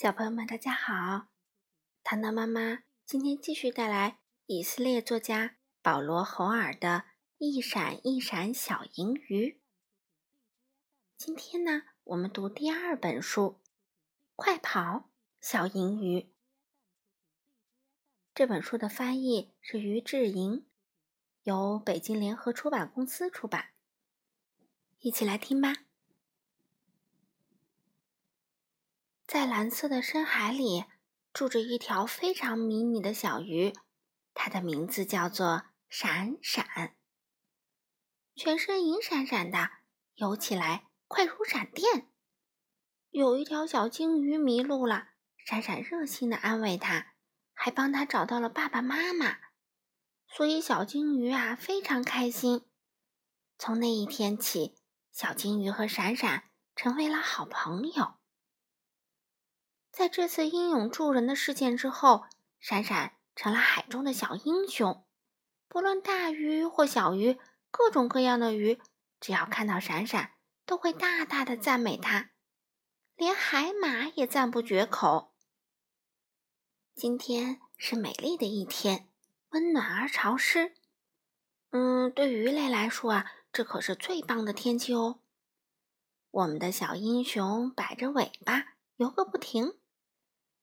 小朋友们，大家好！糖糖妈妈今天继续带来以色列作家保罗·侯尔的《一闪一闪小银鱼》。今天呢，我们读第二本书《快跑，小银鱼》。这本书的翻译是于志莹，由北京联合出版公司出版。一起来听吧。在蓝色的深海里，住着一条非常迷你的小鱼，它的名字叫做闪闪。全身银闪闪的，游起来快如闪电。有一条小金鱼迷路了，闪闪热心的安慰它，还帮它找到了爸爸妈妈。所以小金鱼啊非常开心。从那一天起，小金鱼和闪闪成为了好朋友。在这次英勇助人的事件之后，闪闪成了海中的小英雄。不论大鱼或小鱼，各种各样的鱼，只要看到闪闪，都会大大的赞美他。连海马也赞不绝口。今天是美丽的一天，温暖而潮湿。嗯，对鱼类来说啊，这可是最棒的天气哦。我们的小英雄摆着尾巴，游个不停。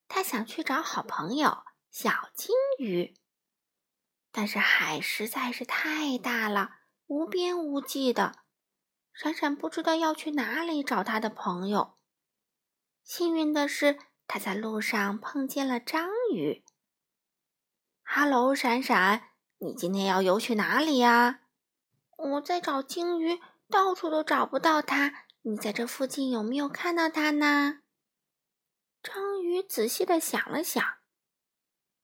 他想去找好朋友小金鱼，但是海实在是太大了，无边无际的。闪闪不知道要去哪里找他的朋友。幸运的是，他在路上碰见了章鱼。哈喽，闪闪，你今天要游去哪里呀？我在找鲸鱼，到处都找不到它。你在这附近有没有看到它呢？章鱼仔细的想了想，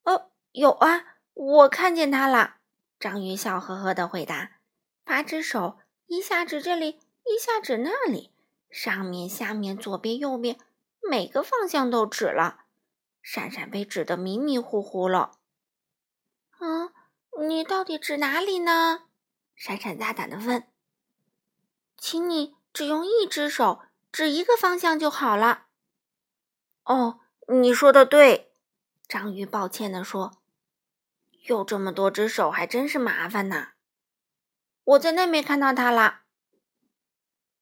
哦，有啊，我看见它了。章鱼笑呵呵的回答，八只手一下指这里，一下指那里，上面、下面、左边、右边，每个方向都指了。闪闪被指得迷迷糊糊了。嗯，你到底指哪里呢？闪闪大胆的问。请你只用一只手指一个方向就好了。哦，你说的对，章鱼抱歉地说：“有这么多只手，还真是麻烦呢。”我在那边看到它了。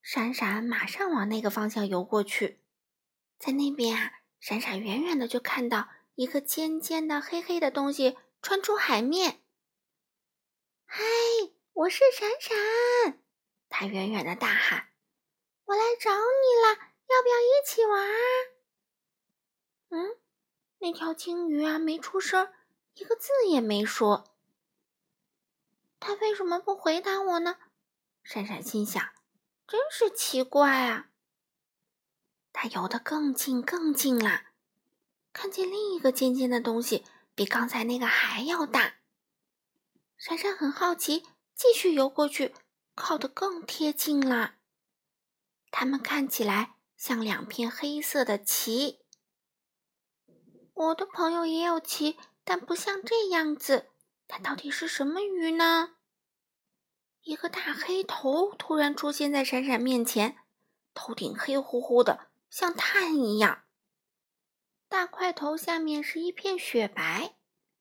闪闪马上往那个方向游过去，在那边啊，闪闪远远的就看到一个尖尖的、黑黑的东西穿出海面。“嗨，我是闪闪！”他远远的大喊，“我来找你了，要不要一起玩？”嗯，那条鲸鱼啊，没出声，一个字也没说。它为什么不回答我呢？闪闪心想，真是奇怪啊。它游得更近更近了，看见另一个尖尖的东西，比刚才那个还要大。闪闪很好奇，继续游过去，靠得更贴近了。它们看起来像两片黑色的旗。我的朋友也有鳍，但不像这样子。它到底是什么鱼呢？一个大黑头突然出现在闪闪面前，头顶黑乎乎的，像炭一样。大块头下面是一片雪白。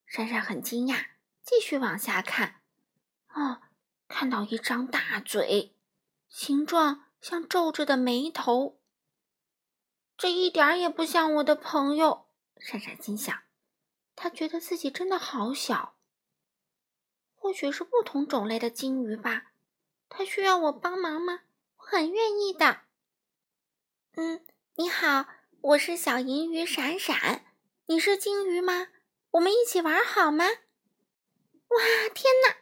闪闪很惊讶，继续往下看。哦，看到一张大嘴，形状像皱着的眉头。这一点也不像我的朋友。闪闪心想，他觉得自己真的好小。或许是不同种类的金鱼吧。他需要我帮忙吗？我很愿意的。嗯，你好，我是小银鱼闪闪。你是金鱼吗？我们一起玩好吗？哇，天哪！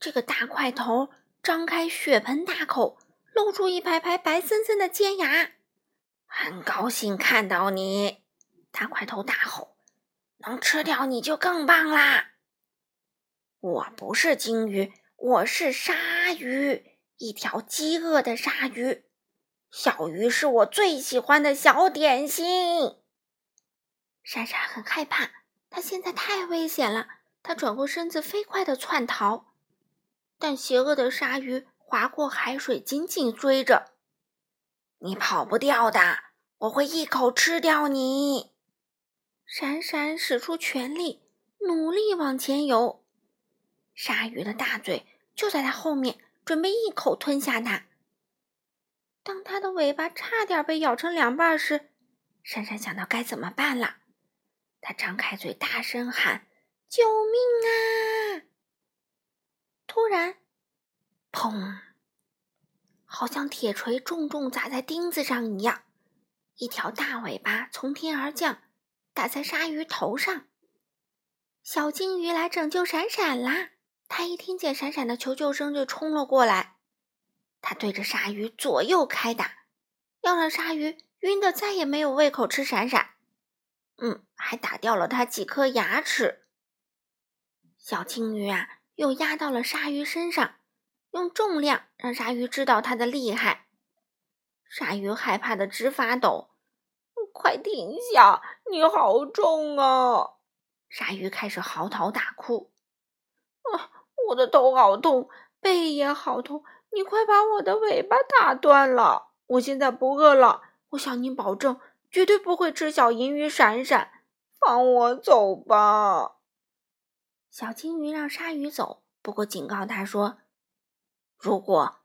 这个大块头张开血盆大口，露出一排排白森森的尖牙。很高兴看到你。大块头大吼：“能吃掉你就更棒啦！”我不是鲸鱼，我是鲨鱼，一条饥饿的鲨鱼。小鱼是我最喜欢的小点心。莎莎很害怕，它现在太危险了。它转过身子，飞快的窜逃，但邪恶的鲨鱼划过海水，紧紧追着。你跑不掉的，我会一口吃掉你。闪闪使出全力，努力往前游。鲨鱼的大嘴就在它后面，准备一口吞下它。当它的尾巴差点被咬成两半时，闪闪想到该怎么办了。他张开嘴，大声喊：“救命啊！”突然，砰！好像铁锤重重砸在钉子上一样，一条大尾巴从天而降，打在鲨鱼头上。小金鱼来拯救闪闪啦！他一听见闪闪的求救声，就冲了过来。他对着鲨鱼左右开打，要让鲨鱼晕得再也没有胃口吃闪闪。嗯，还打掉了它几颗牙齿。小金鱼啊，又压到了鲨鱼身上，用重量让鲨鱼知道它的厉害。鲨鱼害怕的直发抖。快停下！你好重啊！鲨鱼开始嚎啕大哭。啊，我的头好痛，背也好痛。你快把我的尾巴打断了！我现在不饿了。我向你保证。绝对不会吃小银鱼闪闪，放我走吧！小金鱼让鲨鱼走，不过警告他说：“如果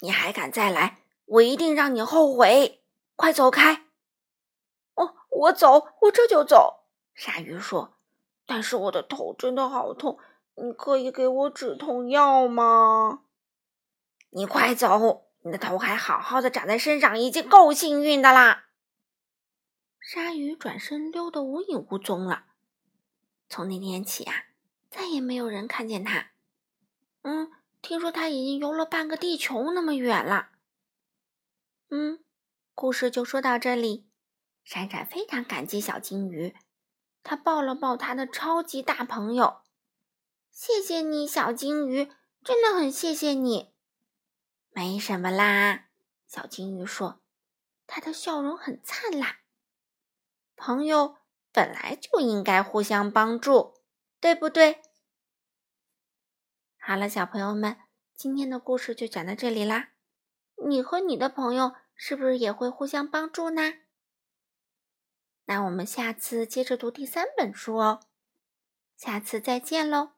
你还敢再来，我一定让你后悔！快走开！”哦，我走，我这就走。鲨鱼说：“但是我的头真的好痛，你可以给我止痛药吗？”你快走，你的头还好好的长在身上，已经够幸运的啦。鲨鱼转身溜得无影无踪了。从那天起啊，再也没有人看见它。嗯，听说它已经游了半个地球那么远了。嗯，故事就说到这里。闪闪非常感激小金鱼，他抱了抱他的超级大朋友。谢谢你，小金鱼，真的很谢谢你。没什么啦，小金鱼说，他的笑容很灿烂。朋友本来就应该互相帮助，对不对？好了，小朋友们，今天的故事就讲到这里啦。你和你的朋友是不是也会互相帮助呢？那我们下次接着读第三本书哦。下次再见喽。